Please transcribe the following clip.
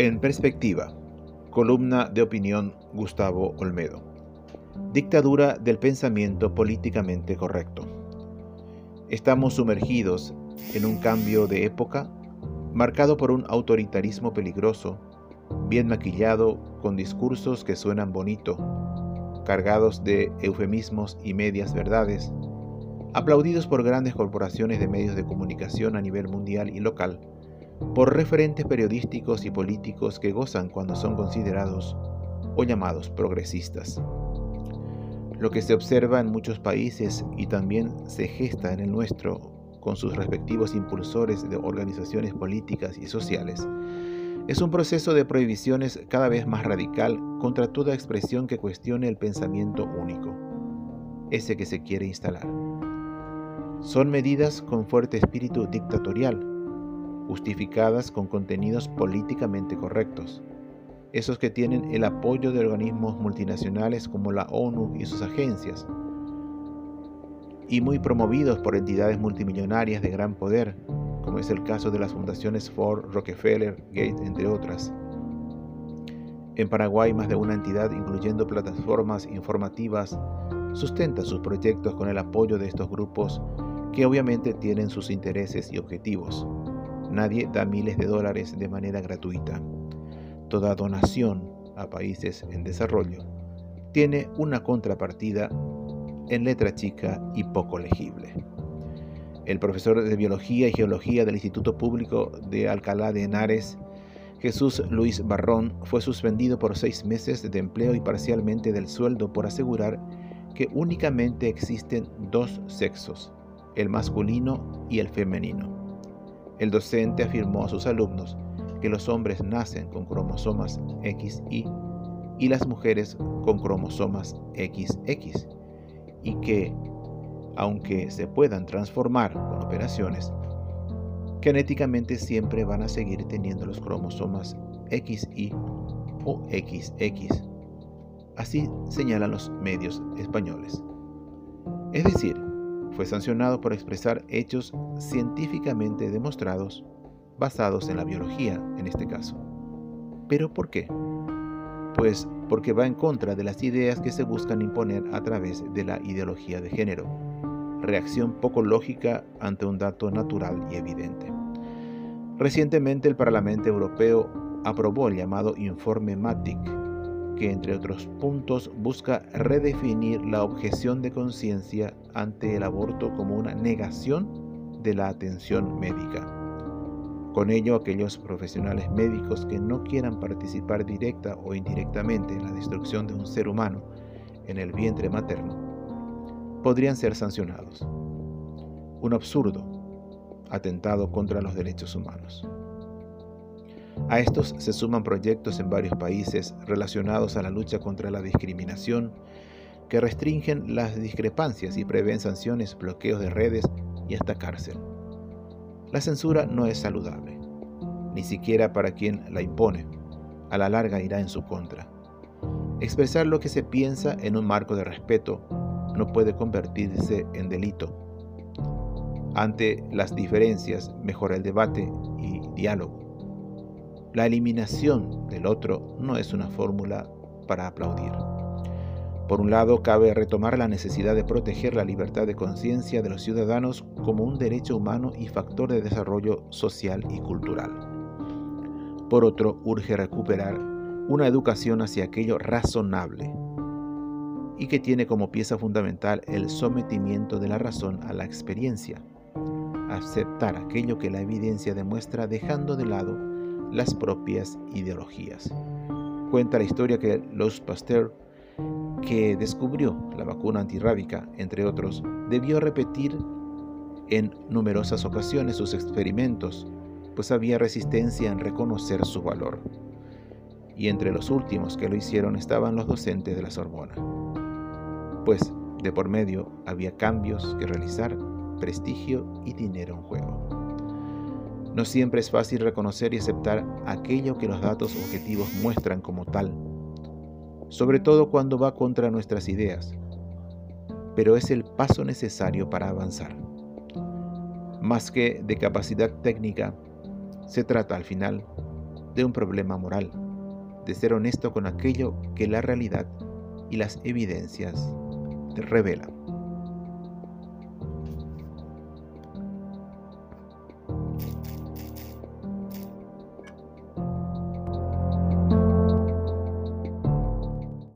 En perspectiva, columna de opinión Gustavo Olmedo. Dictadura del pensamiento políticamente correcto. Estamos sumergidos en un cambio de época marcado por un autoritarismo peligroso, bien maquillado con discursos que suenan bonito, cargados de eufemismos y medias verdades, aplaudidos por grandes corporaciones de medios de comunicación a nivel mundial y local, por referentes periodísticos y políticos que gozan cuando son considerados o llamados progresistas. Lo que se observa en muchos países y también se gesta en el nuestro con sus respectivos impulsores de organizaciones políticas y sociales, es un proceso de prohibiciones cada vez más radical contra toda expresión que cuestione el pensamiento único, ese que se quiere instalar. Son medidas con fuerte espíritu dictatorial, justificadas con contenidos políticamente correctos, esos que tienen el apoyo de organismos multinacionales como la ONU y sus agencias, y muy promovidos por entidades multimillonarias de gran poder, como es el caso de las fundaciones Ford, Rockefeller, Gates, entre otras. En Paraguay, más de una entidad, incluyendo plataformas informativas, sustenta sus proyectos con el apoyo de estos grupos que obviamente tienen sus intereses y objetivos. Nadie da miles de dólares de manera gratuita. Toda donación a países en desarrollo tiene una contrapartida en letra chica y poco legible. El profesor de Biología y Geología del Instituto Público de Alcalá de Henares, Jesús Luis Barrón, fue suspendido por seis meses de empleo y parcialmente del sueldo por asegurar que únicamente existen dos sexos, el masculino y el femenino. El docente afirmó a sus alumnos que los hombres nacen con cromosomas XY y las mujeres con cromosomas XX y que, aunque se puedan transformar con operaciones, genéticamente siempre van a seguir teniendo los cromosomas XY o XX. Así señalan los medios españoles. Es decir, fue sancionado por expresar hechos científicamente demostrados basados en la biología en este caso. ¿Pero por qué? Pues porque va en contra de las ideas que se buscan imponer a través de la ideología de género. Reacción poco lógica ante un dato natural y evidente. Recientemente el Parlamento Europeo aprobó el llamado Informe MATIC, que entre otros puntos busca redefinir la objeción de conciencia ante el aborto como una negación de la atención médica. Con ello, aquellos profesionales médicos que no quieran participar directa o indirectamente en la destrucción de un ser humano en el vientre materno podrían ser sancionados. Un absurdo atentado contra los derechos humanos. A estos se suman proyectos en varios países relacionados a la lucha contra la discriminación que restringen las discrepancias y prevén sanciones, bloqueos de redes y hasta cárcel. La censura no es saludable, ni siquiera para quien la impone. A la larga irá en su contra. Expresar lo que se piensa en un marco de respeto no puede convertirse en delito. Ante las diferencias, mejora el debate y diálogo. La eliminación del otro no es una fórmula para aplaudir. Por un lado, cabe retomar la necesidad de proteger la libertad de conciencia de los ciudadanos como un derecho humano y factor de desarrollo social y cultural. Por otro, urge recuperar una educación hacia aquello razonable y que tiene como pieza fundamental el sometimiento de la razón a la experiencia, aceptar aquello que la evidencia demuestra dejando de lado las propias ideologías. Cuenta la historia que los Pasteur que descubrió la vacuna antirrábica, entre otros, debió repetir en numerosas ocasiones sus experimentos, pues había resistencia en reconocer su valor. Y entre los últimos que lo hicieron estaban los docentes de la Sorbona. Pues de por medio había cambios que realizar, prestigio y dinero en juego. No siempre es fácil reconocer y aceptar aquello que los datos objetivos muestran como tal sobre todo cuando va contra nuestras ideas, pero es el paso necesario para avanzar. Más que de capacidad técnica, se trata al final de un problema moral, de ser honesto con aquello que la realidad y las evidencias revelan.